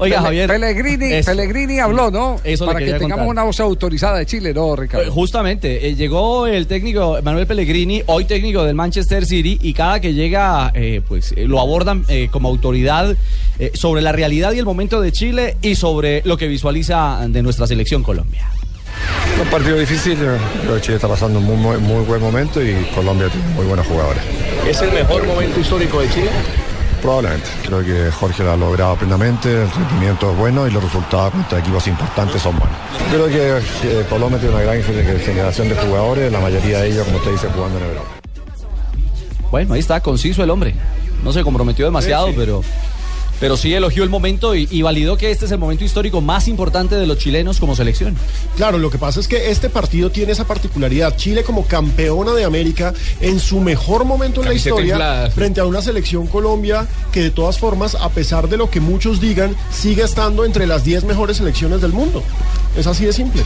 Oiga, Pele- Javier. Pellegrini, Pellegrini habló, ¿no? Eso Para que tengamos contar. una voz autorizada de Chile, ¿no, Ricardo? Eh, Justamente, eh, llegó el técnico Manuel Pellegrini, hoy técnico del Manchester City, y cada que llega, eh, pues eh, lo abordan eh, como autoridad eh, sobre la realidad y el momento de Chile y sobre lo que visualiza de nuestra selección Colombia. Un partido difícil, que Chile está pasando un muy, muy, muy buen momento y Colombia tiene muy buenos jugadores. ¿Es el mejor momento histórico de Chile? Probablemente. Creo que Jorge lo ha logrado plenamente, el rendimiento es bueno y los resultados contra equipos importantes son buenos. Creo que eh, Colombia tiene una gran gener- generación de jugadores, la mayoría de ellos, como usted dice, jugando en Europa. Bueno, ahí está, conciso el hombre. No se comprometió demasiado, pero, pero sí elogió el momento y, y validó que este es el momento histórico más importante de los chilenos como selección. Claro, lo que pasa es que este partido tiene esa particularidad. Chile como campeona de América en su mejor momento en la historia inflada, frente a una selección Colombia que de todas formas, a pesar de lo que muchos digan, sigue estando entre las 10 mejores selecciones del mundo. Es así de simple.